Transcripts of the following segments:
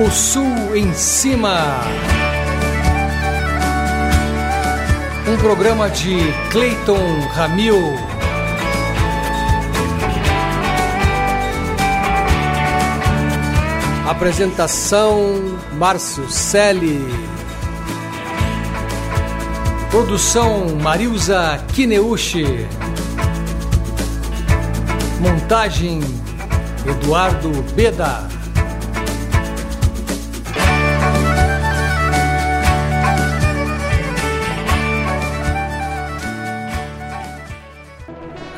O Sul em Cima. Um programa de Clayton Ramil. Apresentação Márcio Selle. Produção Marilza Kineuchi. Montagem Eduardo Beda.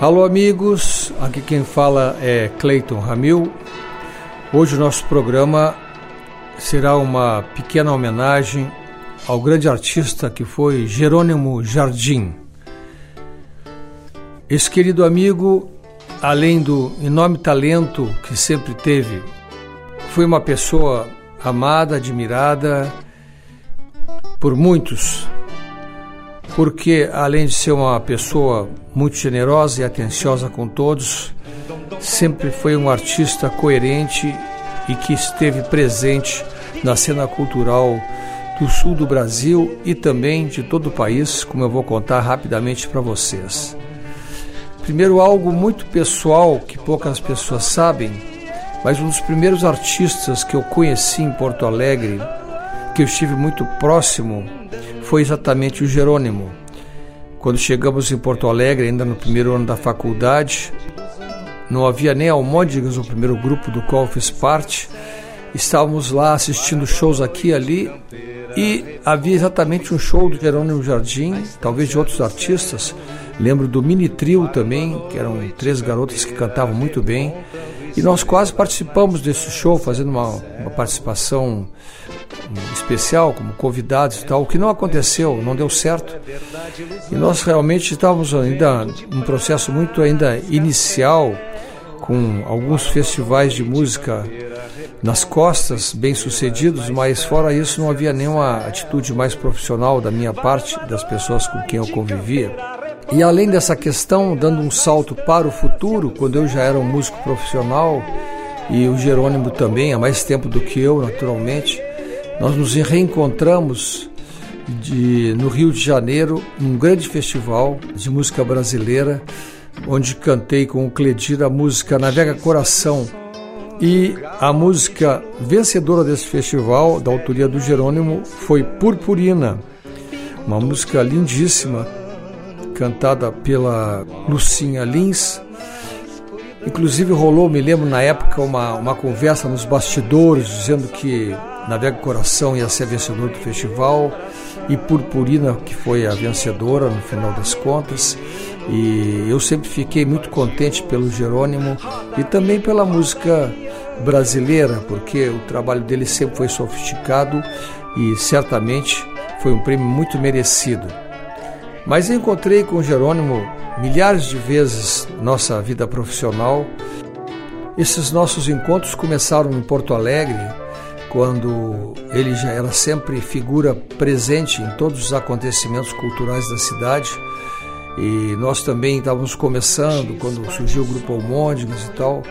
Alô amigos, aqui quem fala é Clayton Ramil. Hoje o nosso programa será uma pequena homenagem ao grande artista que foi Jerônimo Jardim. Esse querido amigo, além do enorme talento que sempre teve, foi uma pessoa amada, admirada por muitos porque além de ser uma pessoa muito generosa e atenciosa com todos, sempre foi um artista coerente e que esteve presente na cena cultural do sul do Brasil e também de todo o país, como eu vou contar rapidamente para vocês. Primeiro, algo muito pessoal que poucas pessoas sabem, mas um dos primeiros artistas que eu conheci em Porto Alegre, que eu estive muito próximo, foi exatamente o Jerônimo. Quando chegamos em Porto Alegre, ainda no primeiro ano da faculdade, não havia nem Almôndegas, o primeiro grupo do qual fiz parte. Estávamos lá assistindo shows aqui e ali e havia exatamente um show do Jerônimo Jardim, talvez de outros artistas. Lembro do Mini Trio também, que eram três garotas que cantavam muito bem. E nós quase participamos desse show, fazendo uma, uma participação especial, como convidados e tal, o que não aconteceu, não deu certo. E nós realmente estávamos ainda num processo muito ainda inicial, com alguns festivais de música nas costas, bem sucedidos, mas fora isso não havia nenhuma atitude mais profissional da minha parte, das pessoas com quem eu convivia. E além dessa questão, dando um salto para o futuro, quando eu já era um músico profissional e o Jerônimo também, há mais tempo do que eu, naturalmente, nós nos reencontramos de, no Rio de Janeiro, num grande festival de música brasileira, onde cantei com o Cledir a música Navega Coração. E a música vencedora desse festival, da autoria do Jerônimo, foi Purpurina, uma música lindíssima, cantada pela Lucinha Lins. Inclusive rolou, me lembro na época, uma, uma conversa nos bastidores dizendo que Navega Coração ia ser vencedor do festival e Purpurina, que foi a vencedora no final das contas. E eu sempre fiquei muito contente pelo Jerônimo e também pela música brasileira, porque o trabalho dele sempre foi sofisticado e certamente foi um prêmio muito merecido. Mas encontrei com o Jerônimo milhares de vezes nossa vida profissional. Esses nossos encontros começaram em Porto Alegre, quando ele já era sempre figura presente em todos os acontecimentos culturais da cidade. E nós também estávamos começando quando surgiu o grupo Almôndegas e tal.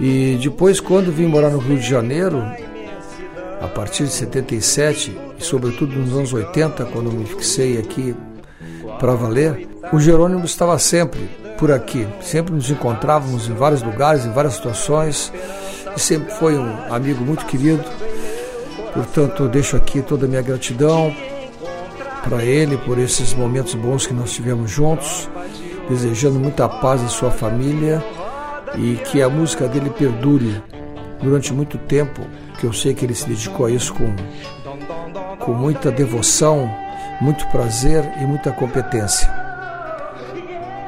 E depois, quando vim morar no Rio de Janeiro, a partir de 77 e sobretudo nos anos 80, quando me fixei aqui para valer, o Jerônimo estava sempre por aqui. Sempre nos encontrávamos em vários lugares, em várias situações e sempre foi um amigo muito querido. Portanto, deixo aqui toda a minha gratidão para ele por esses momentos bons que nós tivemos juntos, desejando muita paz à sua família e que a música dele perdure durante muito tempo, que eu sei que ele se dedicou a isso com, com muita devoção, muito prazer e muita competência.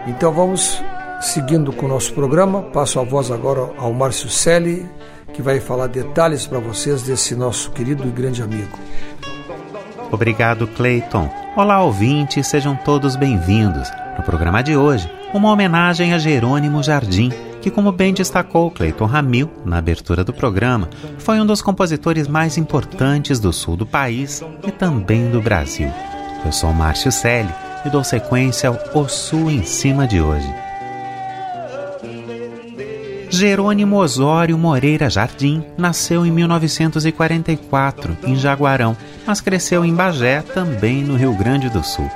Então vamos seguindo com o nosso programa. Passo a voz agora ao Márcio Selle, que vai falar detalhes para vocês desse nosso querido e grande amigo. Obrigado, Clayton. Olá, ouvintes, sejam todos bem-vindos. No programa de hoje, uma homenagem a Jerônimo Jardim, que, como bem destacou Clayton Ramil na abertura do programa, foi um dos compositores mais importantes do sul do país e também do Brasil. Eu sou Márcio Selle e dou sequência ao O Sul em Cima de hoje. Jerônimo Osório Moreira Jardim nasceu em 1944, em Jaguarão, mas cresceu em Bagé, também no Rio Grande do Sul.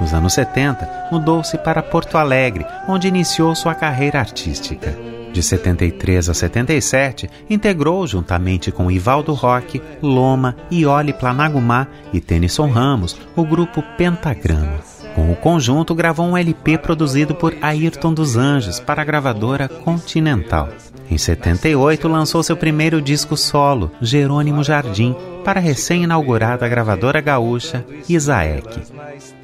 Nos anos 70, mudou-se para Porto Alegre, onde iniciou sua carreira artística. De 73 a 77, integrou, juntamente com Ivaldo Roque, Loma, Ioli Planagumá e Tennyson Ramos, o grupo Pentagrama. Com o conjunto, gravou um LP produzido por Ayrton dos Anjos para a gravadora Continental. Em 78, lançou seu primeiro disco solo, Jerônimo Jardim, para a recém-inaugurada gravadora gaúcha Isaek.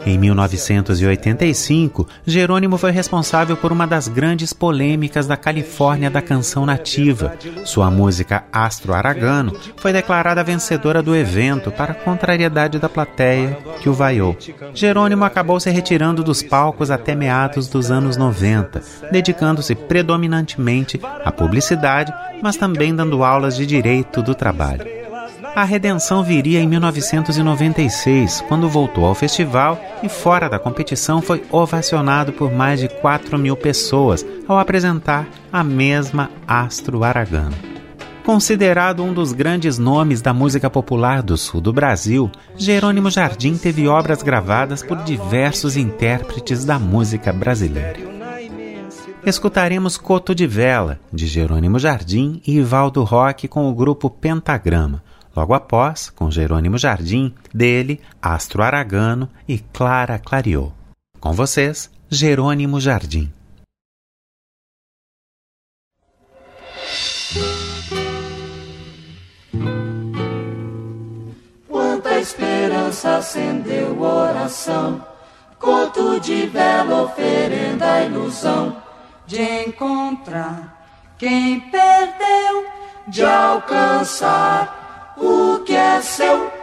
Em 1985, Jerônimo foi responsável por uma das grandes polêmicas da Califórnia da canção nativa. Sua música Astro Aragano foi declarada vencedora do evento para a contrariedade da plateia que o vaiou. Jerônimo acabou se retirando dos palcos até meados dos anos 90, dedicando-se predominantemente à publicidade, mas também dando aulas de direito do trabalho. A redenção viria em 1996, quando voltou ao festival e, fora da competição, foi ovacionado por mais de 4 mil pessoas ao apresentar a mesma Astro Aragano. Considerado um dos grandes nomes da música popular do sul do Brasil, Jerônimo Jardim teve obras gravadas por diversos intérpretes da música brasileira. Escutaremos Coto de Vela, de Jerônimo Jardim e Ivaldo Roque com o grupo Pentagrama, Logo após, com Jerônimo Jardim, dele, Astro Aragano e Clara Clariou. Com vocês, Jerônimo Jardim. Quanta esperança acendeu o oração, conto de vela oferenda a ilusão de encontrar quem perdeu, de alcançar o que é seu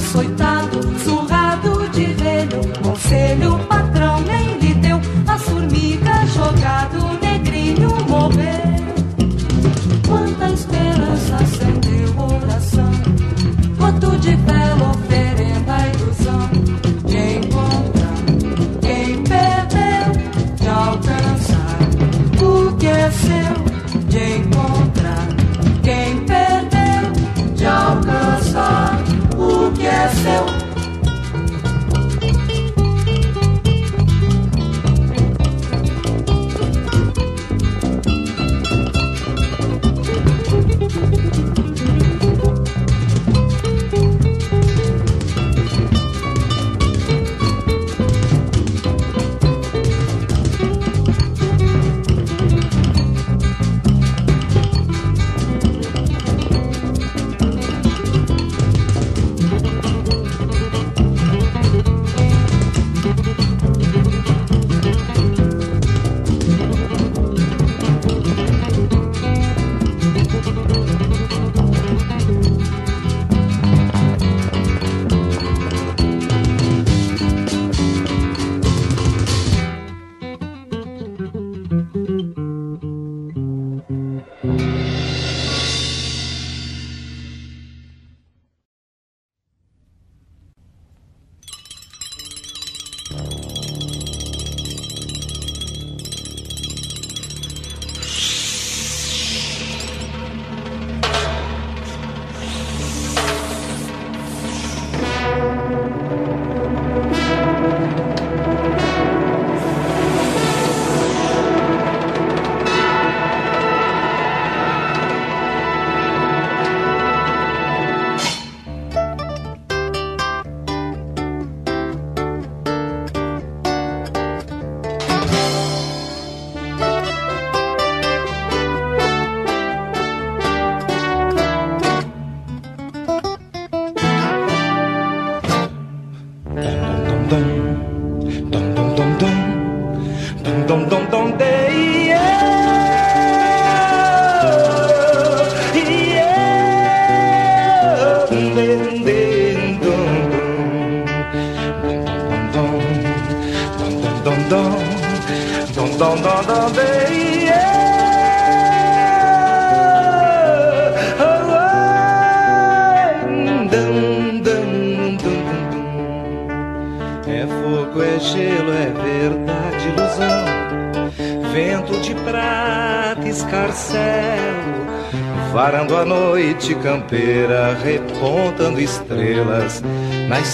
soy tan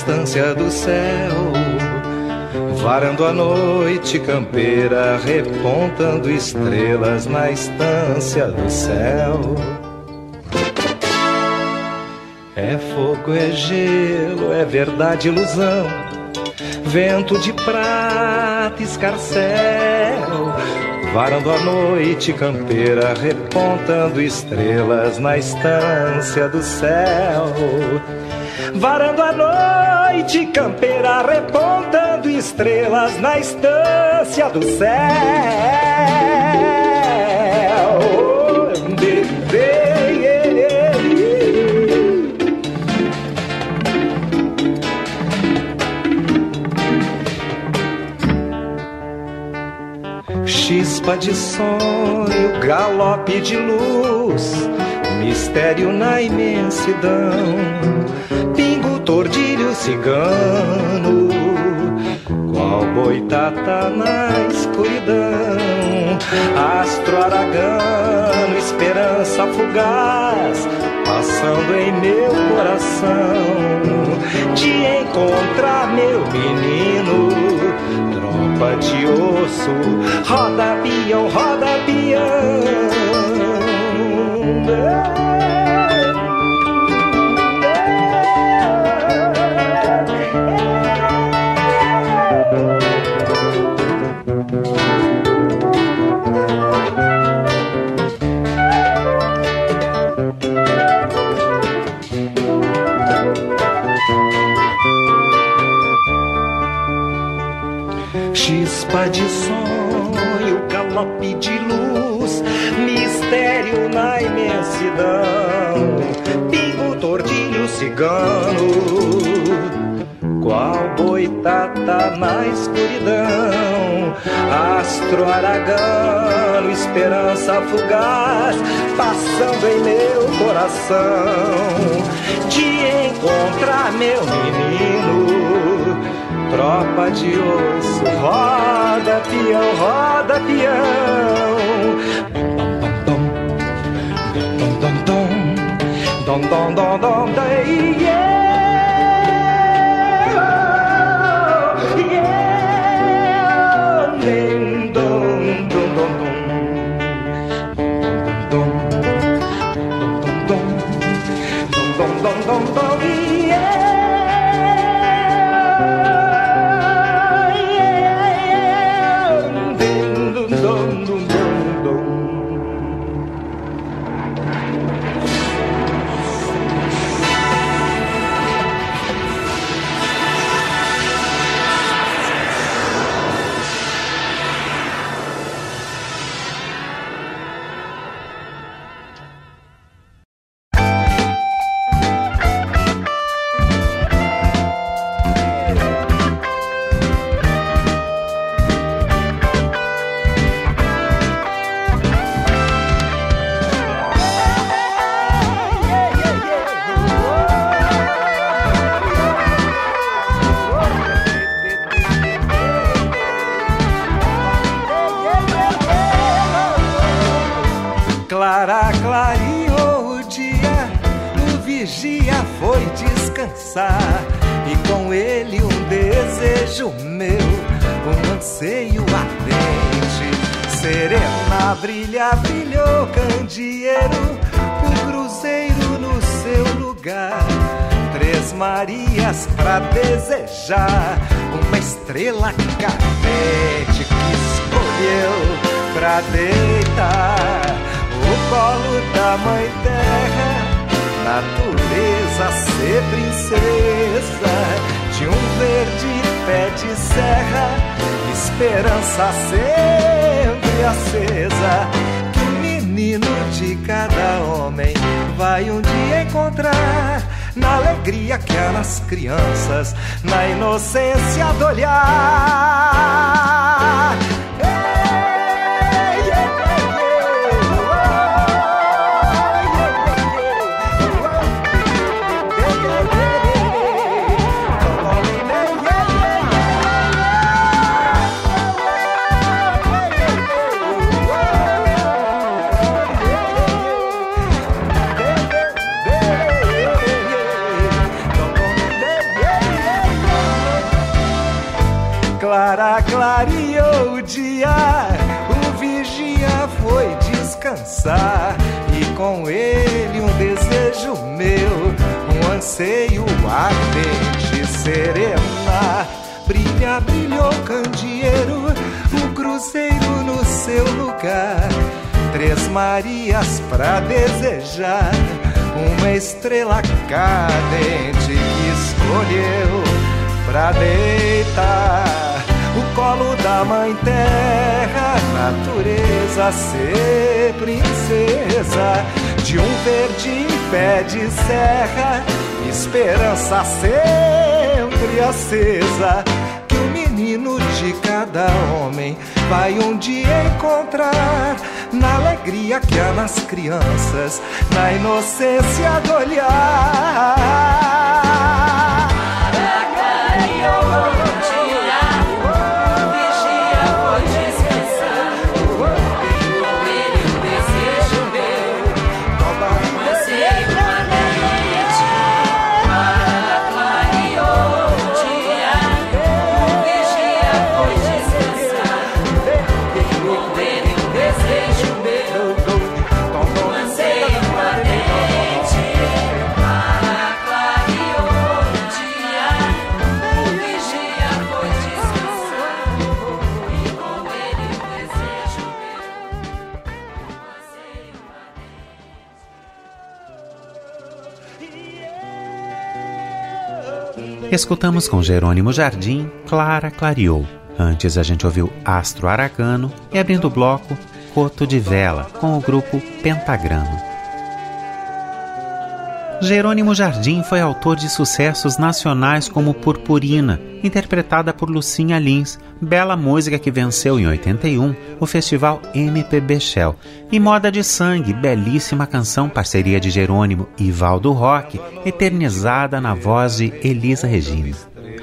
na estância do céu. Varando a noite campeira, repontando estrelas na estância do céu. É fogo, é gelo, é verdade, ilusão. Vento de prata, escarcel varando a noite campeira, repontando estrelas na estância do céu. Varando a noite campeira, repontando estrelas na estância do céu. Chispa de sonho, galope de luz, mistério na imensidão, pingo, tordilho, cigano, qual boitata na escuridão, astro aragano, esperança fugaz, passando em meu coração, de encontrar meu menino de osso, roda peão, roda peão. Chispa de sonho, galope de luz, mistério na imensidão, pingo, tordilho, cigano, qual boitata na escuridão, astro aragano, esperança fugaz, passando em meu coração, de encontrar meu menino tropa de osso. Roda, pião roda, pião. Dom, dom, dom, dom, dom, yeah. dum dum dum dum foi descansar. E com ele um desejo meu, um anseio ardente. Serena brilha, brilhou candeeiro, um cruzeiro no seu lugar. Três Marias pra desejar, uma estrela cadente que escolheu pra deitar o colo da mãe terra, natureza ser princesa de um verde pé de serra, esperança sempre acesa. Que o menino de cada homem vai um dia encontrar. Na alegria que há nas crianças, na inocência do olhar. Clareou o dia, o vigia foi descansar e com ele um desejo meu, um anseio ardente serena. Brilha, brilhou candeeiro, o cruzeiro no seu lugar. Três Marias pra desejar, uma estrela cadente que escolheu pra deitar colo da mãe terra, natureza ser princesa. De um verde pé de serra, esperança sempre acesa. Que o menino de cada homem vai um dia encontrar na alegria que há nas crianças, na inocência do olhar. Escutamos com Jerônimo Jardim, Clara Clareou. Antes a gente ouviu Astro Aragano e abrindo o bloco, Coto de Vela, com o grupo Pentagrama. Jerônimo Jardim foi autor de sucessos nacionais como Purpurina, interpretada por Lucinha Lins, bela música que venceu em 81 o festival MPB Shell, e Moda de Sangue, belíssima canção parceria de Jerônimo e Valdo Rock, eternizada na voz de Elisa Regina.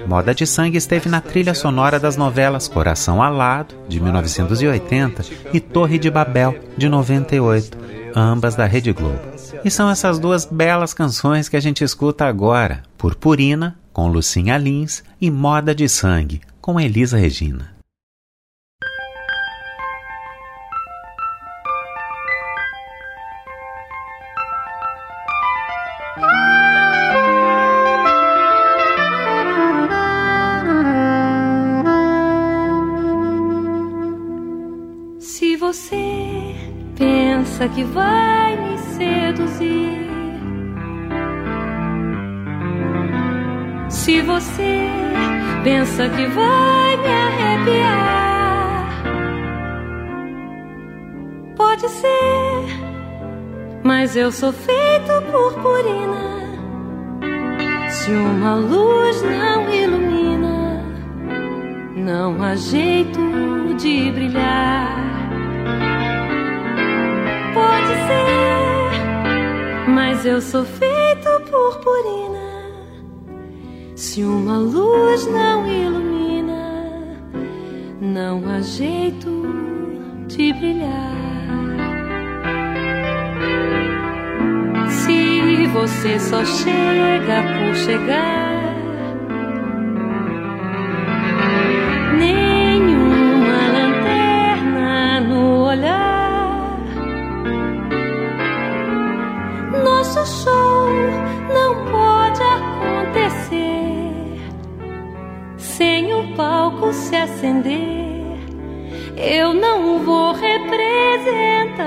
Moda de Sangue esteve na trilha sonora das novelas Coração Alado, de 1980, e Torre de Babel, de 98, ambas da Rede Globo. E são essas duas belas canções que a gente escuta agora: Purpurina, com Lucinha Lins, e Moda de Sangue, com Elisa Regina. Vai me seduzir. Se você pensa que vai me arrepiar, pode ser, mas eu sou feito purpurina. Se uma luz não ilumina, não há jeito de brilhar. Mas eu sou feito purpurina. Se uma luz não ilumina, não há jeito de brilhar. Se você só chega por chegar, sem o palco se acender, eu não vou representar.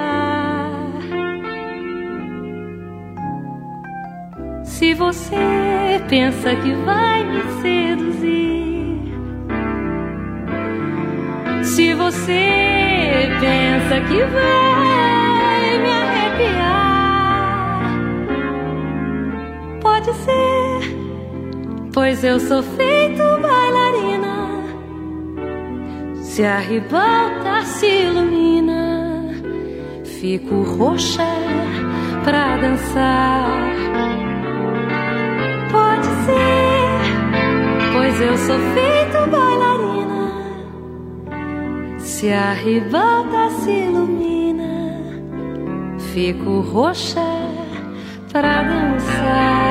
Se você pensa que vai me seduzir, se você pensa que vai me arrepiar, pode ser pois eu sou feito bailarina. Se a ribalta se ilumina, fico roxa pra dançar. Pode ser, pois eu sou feito bailarina. Se a ribalta se ilumina, fico roxa pra dançar.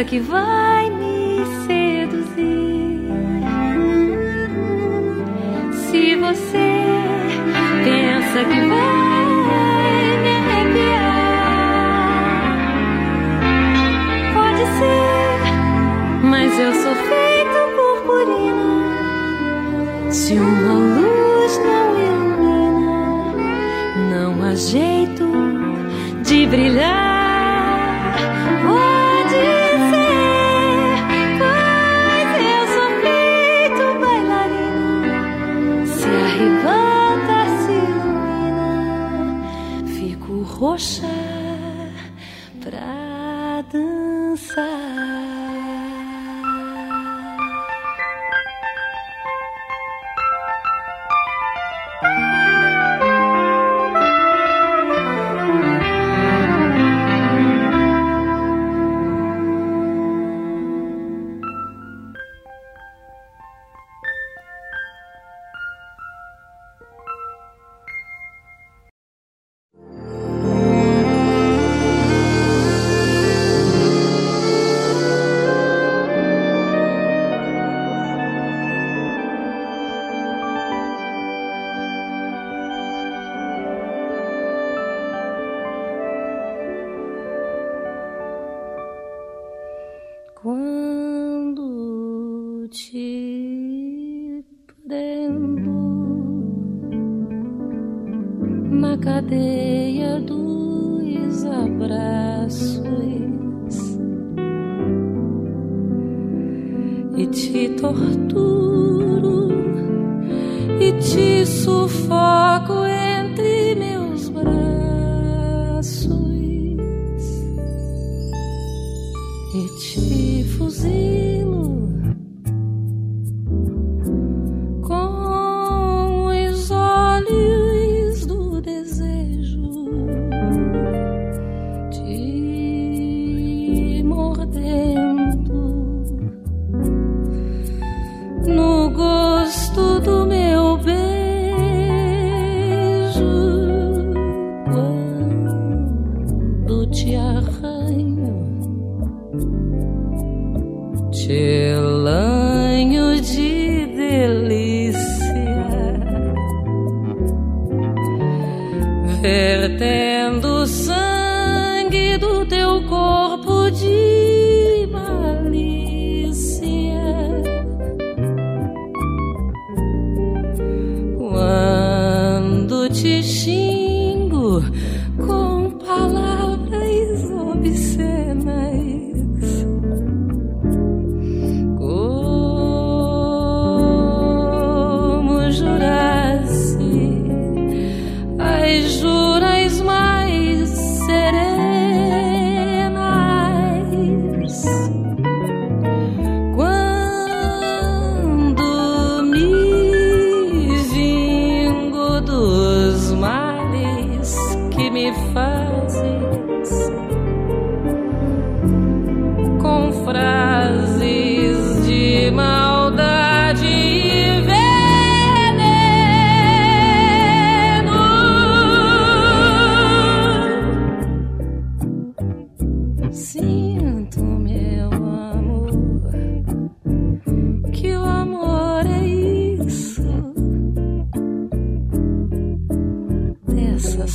força que vai me seduzir. Se você pensa que vai me arrepiar, pode ser, mas eu sou feito purpurina. Se uma luz não ilumina, não há jeito de brilhar.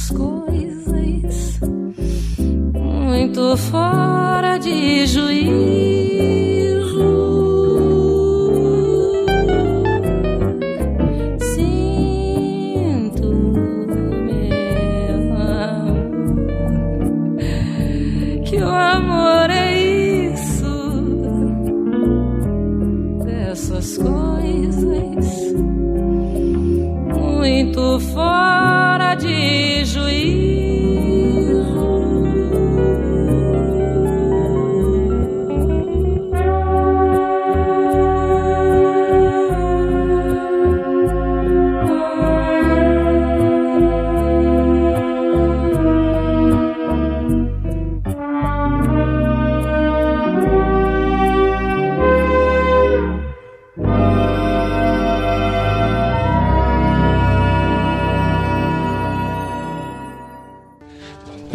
Dessas coisas muito fora de juízo.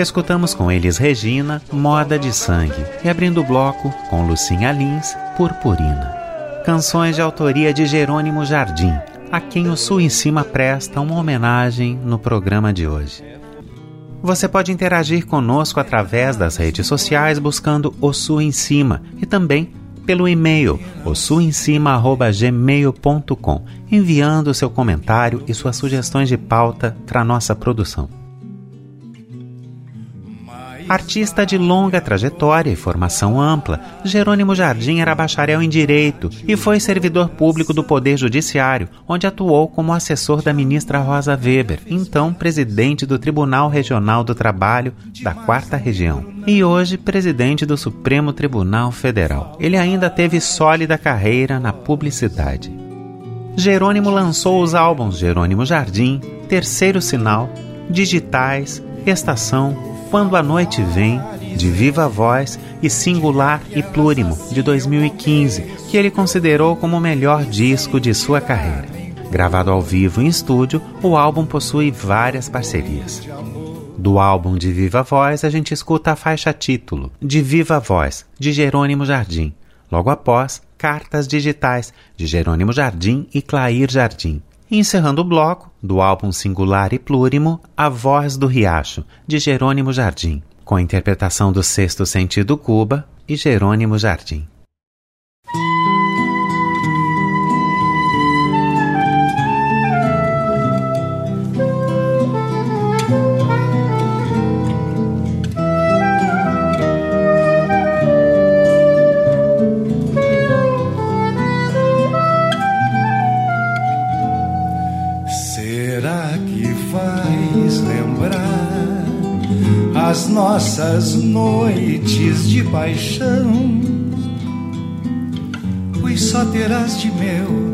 Escutamos com eles Regina, Moda de Sangue, e abrindo o bloco com Lucinha Lins, Purpurina. Canções de autoria de Jerônimo Jardim, a quem o Sul em Cima presta uma homenagem no programa de hoje. Você pode interagir conosco através das redes sociais buscando o Sul em Cima e também pelo e-mail ossuemcima@gmail.com, enviando seu comentário e suas sugestões de pauta para nossa produção. Artista de longa trajetória e formação ampla, Jerônimo Jardim era bacharel em Direito e foi servidor público do Poder Judiciário, onde atuou como assessor da ministra Rosa Weber, então presidente do Tribunal Regional do Trabalho da Quarta Região, e hoje presidente do Supremo Tribunal Federal. Ele ainda teve sólida carreira na publicidade. Jerônimo lançou os álbuns Jerônimo Jardim, Terceiro Sinal, Digitais, Estação, quando a Noite Vem, de viva voz, e Singular e Plurimo, de 2015, que ele considerou como o melhor disco de sua carreira. Gravado ao vivo em estúdio, o álbum possui várias parcerias. Do álbum de Viva Voz, a gente escuta a faixa título, De Viva Voz, de Jerônimo Jardim. Logo após, Cartas Digitais, de Jerônimo Jardim e Clair Jardim. E encerrando o bloco, do álbum singular e plurimo A Voz do Riacho, de Jerônimo Jardim, com a interpretação do Sexto Sentido Cuba e Jerônimo Jardim. Nossas noites de paixão, pois só terás de meu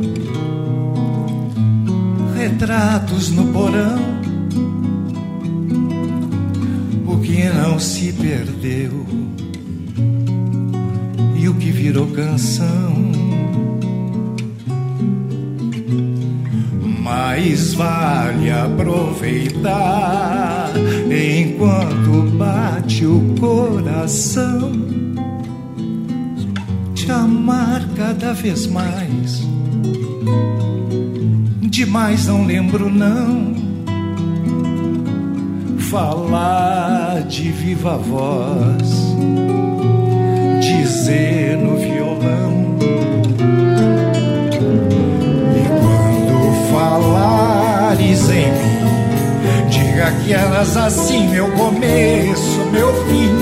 retratos no porão, o que não se perdeu e o que virou canção. Mais vale aproveitar enquanto bate o coração, te amar cada vez mais. Demais não lembro, não. Falar de viva voz, dizer no violão. Falares em mim Diga que eras assim, meu começo, meu fim,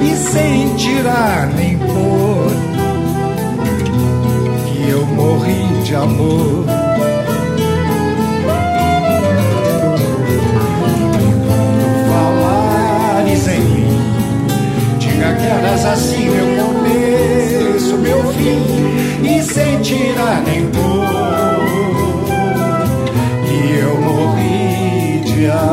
e sem tirar nem pôr, que eu morri de amor. Falares em mim, diga que eras assim, meu começo, meu fim, e sem tirar nem pôr, morri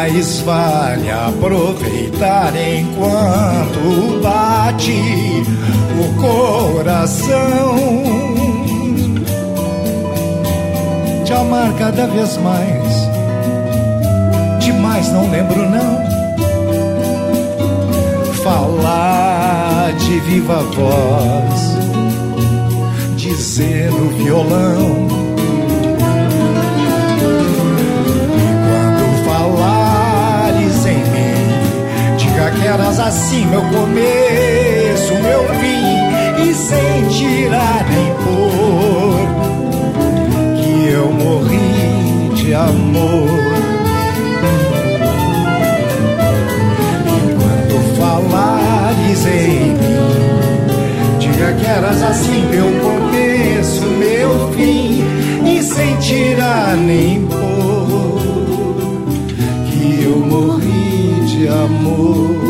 mais vale aproveitar enquanto bate o coração. Te amar cada vez mais, demais não lembro não. Falar de viva voz, dizer no violão que eras assim meu começo, meu fim, e sem tirar nem pôr, que eu morri de amor. E quando falares em mim, diga que eras assim meu começo, meu fim, e sem tirar nem pôr, que eu morri de amor.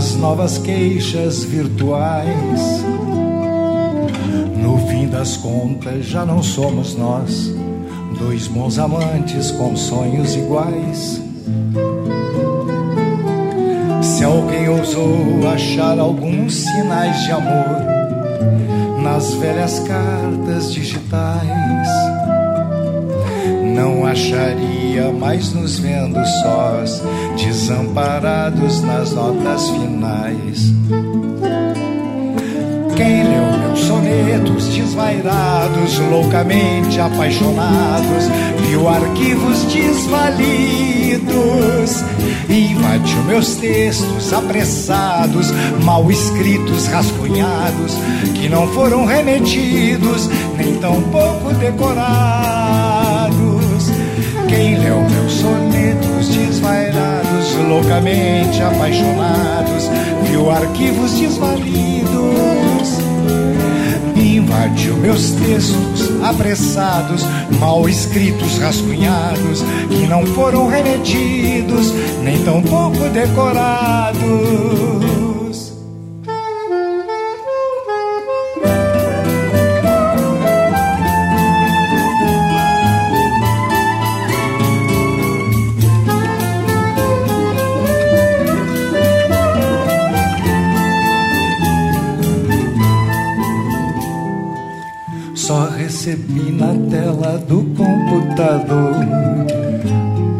As novas queixas virtuais. No fim das contas, já não somos nós, dois bons amantes com sonhos iguais. Se alguém ousou achar alguns sinais de amor nas velhas cartas digitais, não acharia mais nos vendo sós, desamparados nas notas finais. Quem leu meus sonetos desvairados, loucamente apaixonados, viu arquivos desvalidos, invadiu meus textos apressados, mal escritos, rascunhados, que não foram remetidos, nem tão pouco decorados quem leu meus sonetos desvairados, loucamente apaixonados, viu arquivos desvalidos, invadiu meus textos apressados, mal escritos, rascunhados, que não foram remetidos, nem tão pouco decorados.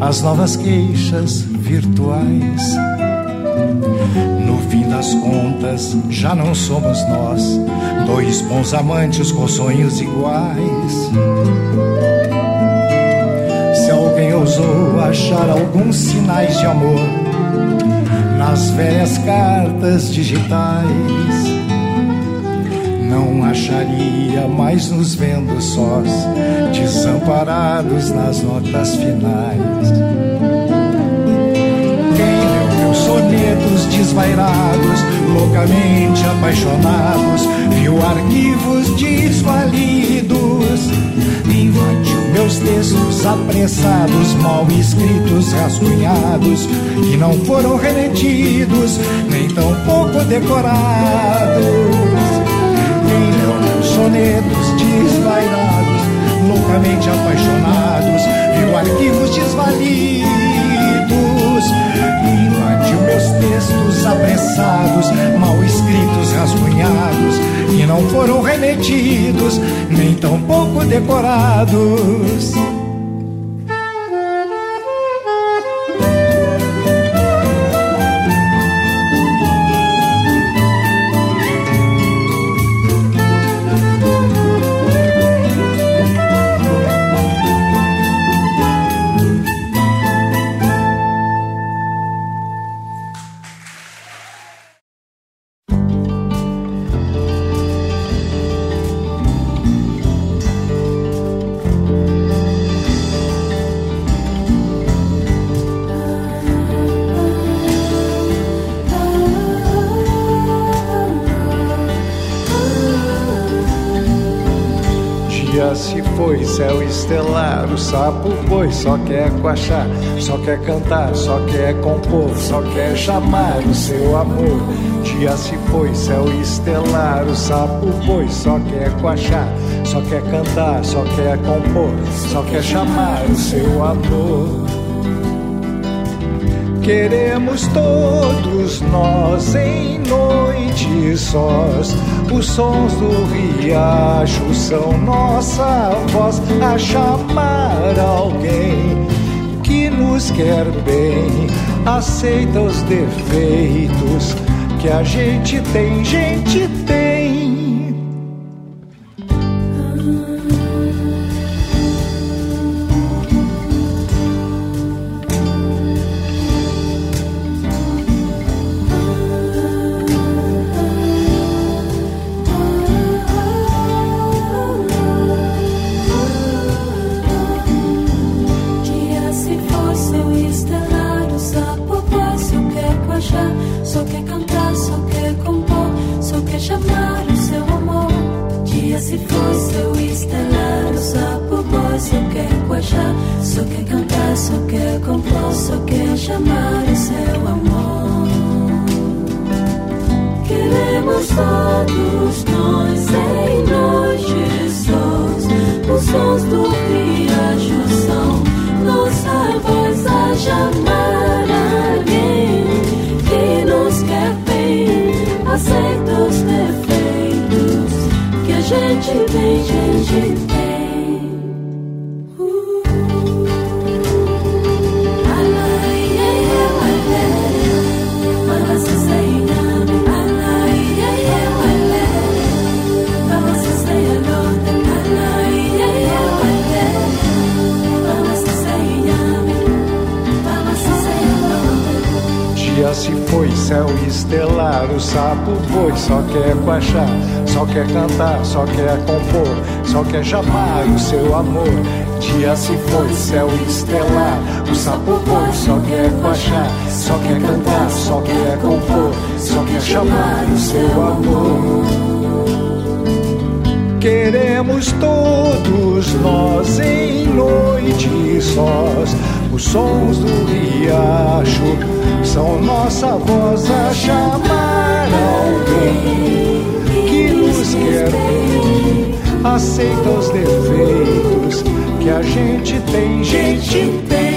As novas queixas virtuais. No fim das contas, já não somos nós, dois bons amantes com sonhos iguais. Se alguém ousou achar alguns sinais de amor nas velhas cartas digitais não acharia mais nos vendo sós, desamparados nas notas finais. Quem leu meus sonetos desvairados, loucamente apaixonados, viu arquivos desvalidos, invadiu meus textos apressados, mal escritos, rascunhados, que não foram remetidos, nem tão pouco decorados sonetos desvairados, loucamente apaixonados, viu arquivos desvalidos, invadiu meus textos apressados, mal escritos, rascunhados, que não foram remetidos, nem tão pouco decorados. Estelar. O sapo foi, só quer coachar, só quer cantar, só quer compor, só quer chamar o seu amor. Dia se foi, céu estelar. O sapo foi, só quer coachar, só quer cantar, só quer compor, só quer chamar o seu amor. Queremos todos nós em noite sós. Os sons do riacho são nossa voz a chamar alguém que nos quer bem, aceita os defeitos que a gente tem, gente tem. Quer cantar, só quer compor, só quer chamar o seu amor. Dia se foi, céu estelar, o sapo foi, só quer coachar, só quer cantar, só quer compor, só quer chamar o seu amor. Queremos todos nós em noite sós, os sons do riacho são nossa voz a chamar alguém nos quer bem, aceita os defeitos que a gente tem, gente tem.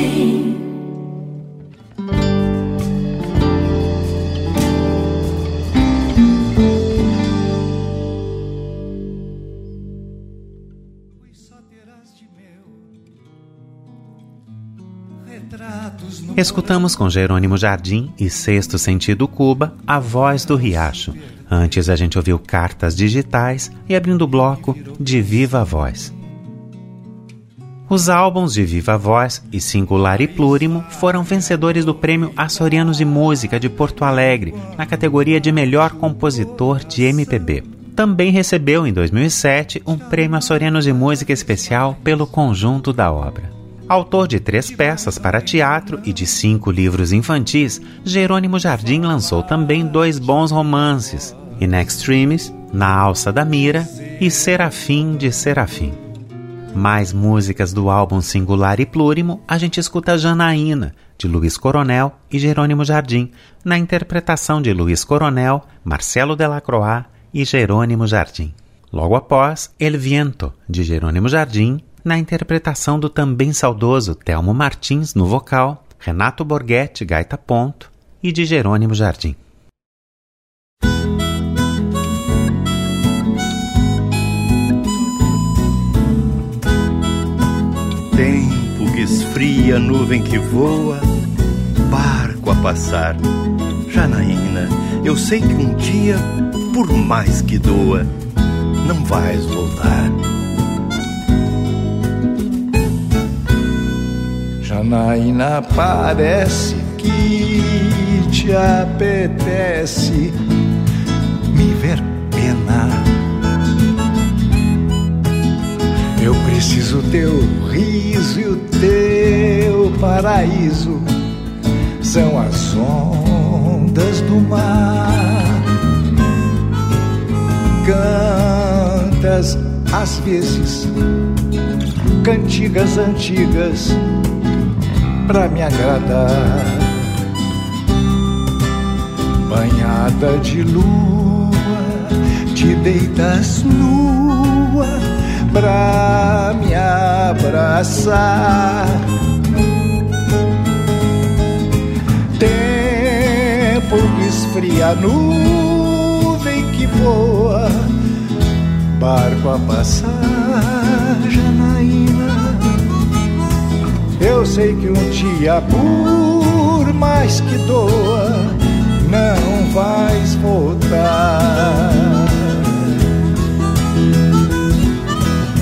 Escutamos com Jerônimo Jardim e Sexto Sentido Cuba a voz do riacho, Antes a gente ouviu cartas digitais e abrindo o bloco de Viva Voz. Os álbuns de Viva Voz e Singular e Plurimo foram vencedores do Prêmio Açorianos de Música de Porto Alegre, na categoria de Melhor Compositor de MPB. Também recebeu em 2007 um Prêmio Açorianos de Música Especial pelo conjunto da obra. Autor de três peças para teatro e de cinco livros infantis, Jerônimo Jardim lançou também dois bons romances, In Extremis, Na Alça da Mira e Serafim de Serafim. Mais músicas do álbum Singular e Plurimo, a gente escuta Janaína, de Luiz Coronel e Jerônimo Jardim, na interpretação de Luiz Coronel, Marcelo Delacroix e Jerônimo Jardim. Logo após, El Viento, de Jerônimo Jardim, na interpretação do também saudoso Telmo Martins no vocal, Renato Borghetti, gaita ponto, e de Jerônimo Jardim. Tempo que esfria, nuvem que voa, barco a passar. Janaína, eu sei que um dia, por mais que doa, não vais voltar. Janaína, parece que te apetece me ver penar Eu preciso teu riso e o teu paraíso. São as ondas do mar. Cantas às vezes cantigas antigas pra me agradar. Banhada de lua, te deitas nua pra me abraçar. Tempo que esfria a nuvem que voa, barco a passar, Janaína. Eu sei que um dia, por mais que doa, não vais voltar.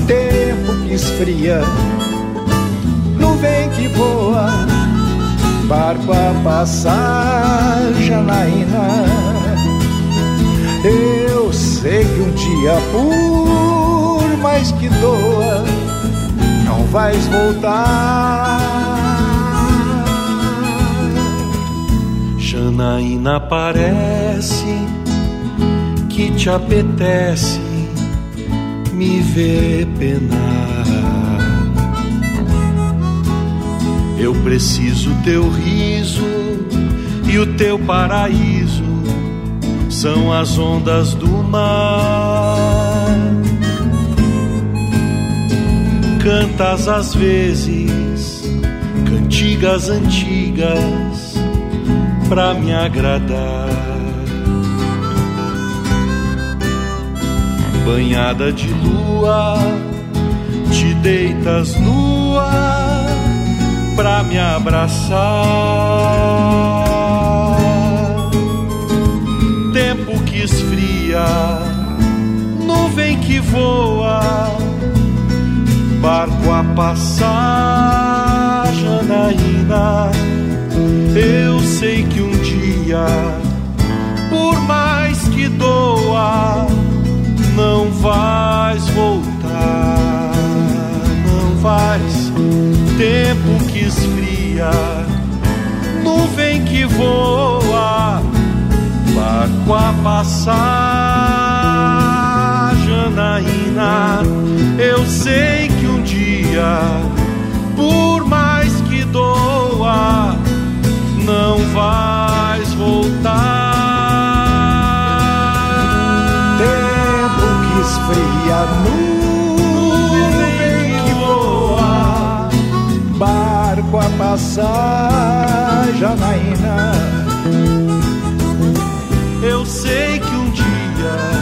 Tempo que esfria, nuvem que voa, barco a passar, Janaína. Eu sei que um dia, por mais que doa, vais voltar. Janaína parece que te apetece me ver penar. Eu preciso teu riso e o teu paraíso são as ondas do mar. Cantas às vezes cantigas antigas pra me agradar. Banhada de lua, te deitas nua pra me abraçar. Tempo que esfria, nuvem que voa, barco a passar, Janaína. Eu sei que um dia, por mais que doa, não vais voltar, não vais. Tempo que esfria, nuvem que voa, barco a passar, Janaína. Eu sei dia, por mais que doa, não vais voltar. Tempo que esfria, nuvem que voa, barco a passar, Janaína. Eu sei que um dia,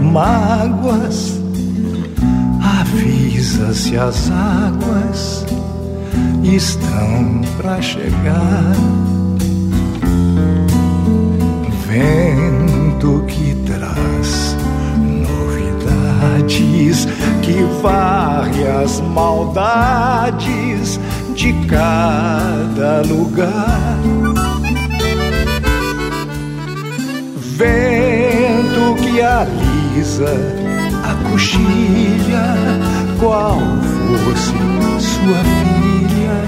mágoas, avisa se as águas estão para chegar. Vento que traz novidades, que varre as maldades de cada lugar. Vento que alisa a coxilha, qual fosse sua filha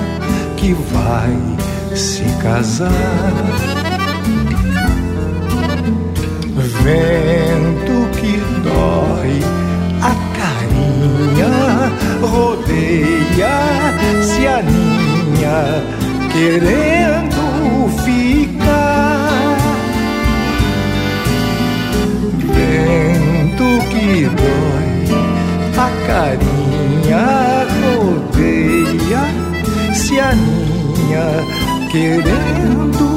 que vai se casar. Vento que dói a carinha, rodeia, se aninha, querendo que dói, a carinha rodeia, se aninha, querendo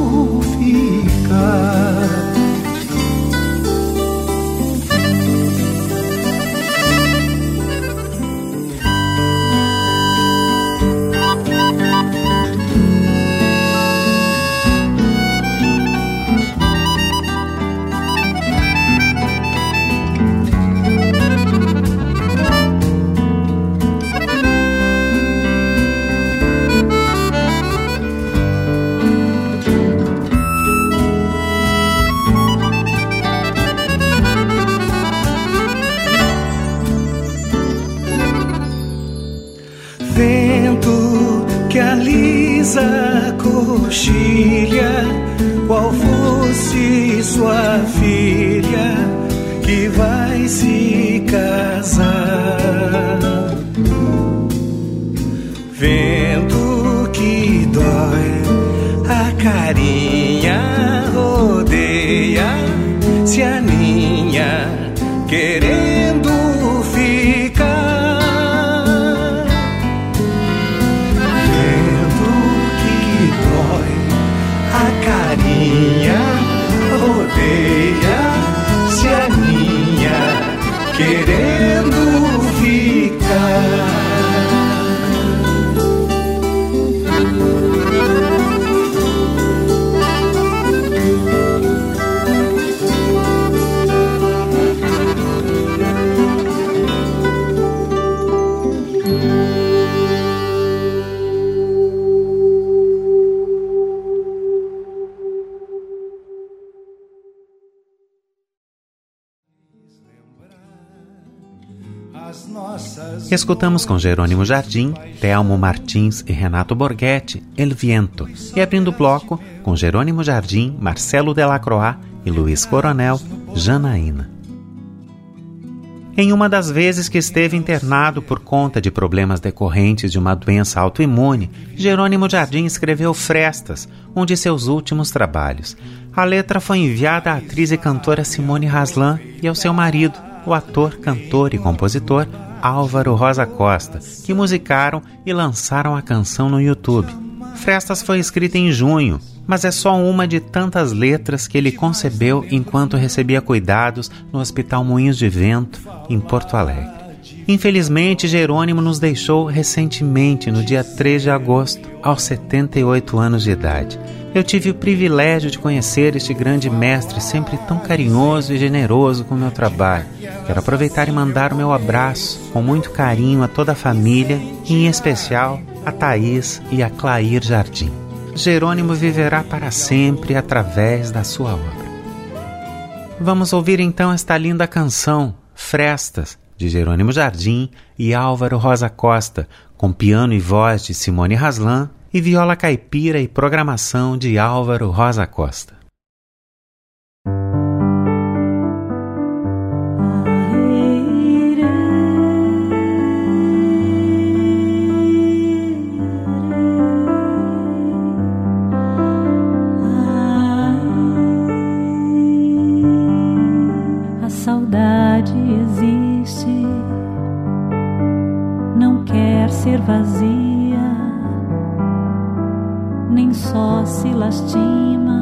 Escutamos com Jerônimo Jardim, Telmo Martins e Renato Borghetti, El Viento, e abrindo o bloco com Jerônimo Jardim, Marcelo Delacroix e Luiz Coronel, Janaína. Em uma das vezes que esteve internado por conta de problemas decorrentes de uma doença autoimune, Jerônimo Jardim escreveu Frestas, um de seus últimos trabalhos. A letra foi enviada à atriz e cantora Simone Haslan e ao seu marido, o ator, cantor e compositor Álvaro Rosa Costa, que musicaram e lançaram a canção no YouTube. Frestas foi escrita em junho, mas é só uma de tantas letras que ele concebeu enquanto recebia cuidados no Hospital Moinhos de Vento, em Porto Alegre. Infelizmente, Jerônimo nos deixou recentemente, no dia 3 de agosto, aos 78 anos de idade. Eu tive o privilégio de conhecer este grande mestre, sempre tão carinhoso e generoso com o meu trabalho. Quero aproveitar e mandar o meu abraço com muito carinho a toda a família, e em especial a Thaís e a Clair Jardim. Jerônimo viverá para sempre através da sua obra. Vamos ouvir então esta linda canção, Frestas, de Jerônimo Jardim e Álvaro Rosa Costa, com piano e voz de Simone Haslan e viola caipira e programação de Álvaro Rosa Costa. A saudade existe, não quer ser vazia, só se lastima.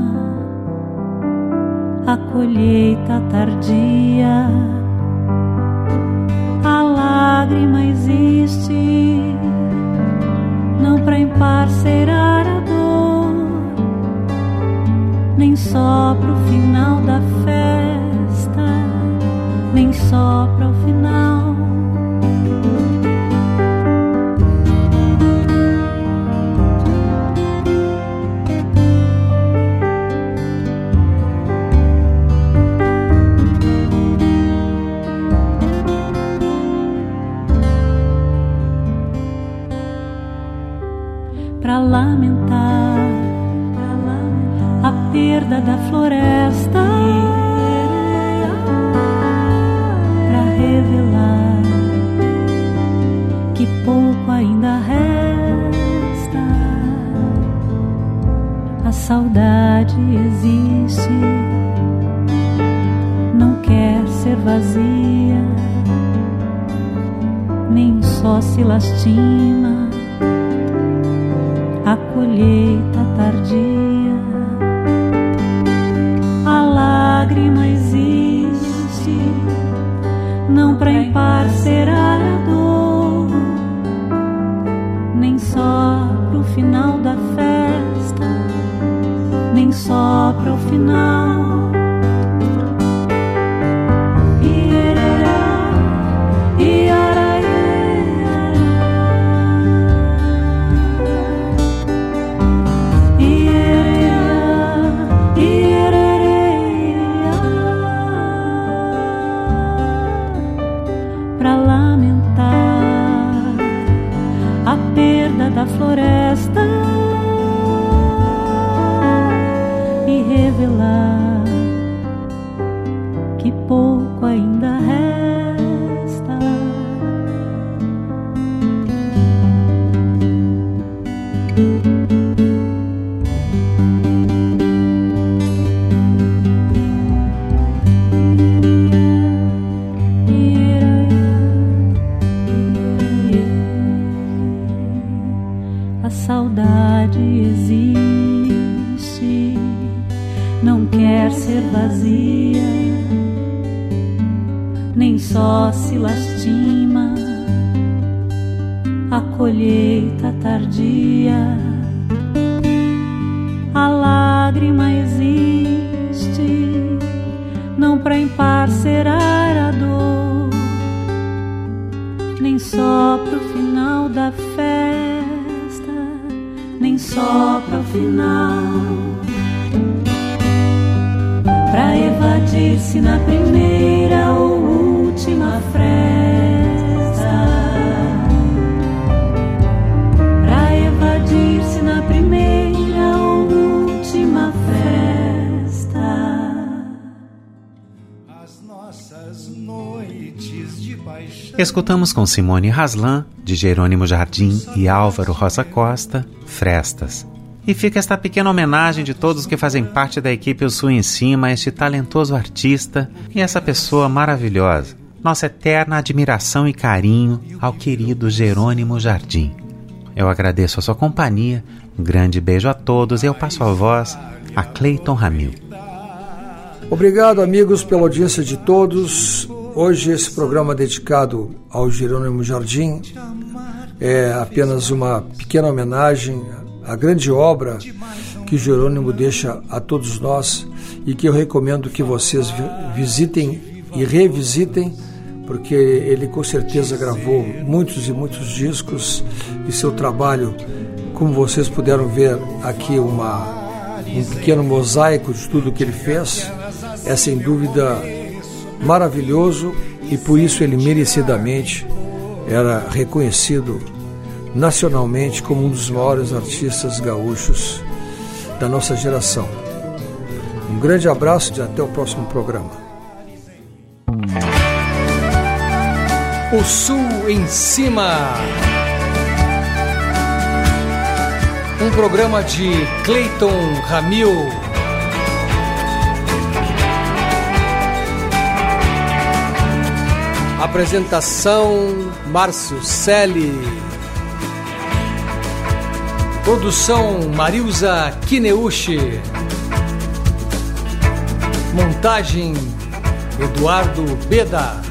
A colheita tardia, a lágrima existe, não pra emparcerar Escutamos com Simone Raslan, de Jerônimo Jardim e Álvaro Rosa Costa, Frestas. E fica esta pequena homenagem de todos que fazem parte da equipe O Sul em Cima a este talentoso artista e essa pessoa maravilhosa. Nossa eterna admiração e carinho ao querido Jerônimo Jardim. Eu agradeço a sua companhia, um grande beijo a todos e eu passo a voz a Cleiton Ramil. Obrigado, amigos, pela audiência de todos. Hoje esse programa dedicado ao Jerônimo Jardim é apenas uma pequena homenagem à grande obra que Jerônimo deixa a todos nós e que eu recomendo que vocês vi- visitem e revisitem, porque ele com certeza gravou muitos e muitos discos e seu trabalho, como vocês puderam ver aqui uma um pequeno mosaico de tudo que ele fez, é sem dúvida maravilhoso e por isso ele merecidamente era reconhecido nacionalmente como um dos maiores artistas gaúchos da nossa geração. Um grande abraço e até o próximo programa. O Sul em Cima. Um programa de Clayton Ramil. Apresentação Márcio Selle. Produção Marilza Kineuchi. Montagem Eduardo Beda.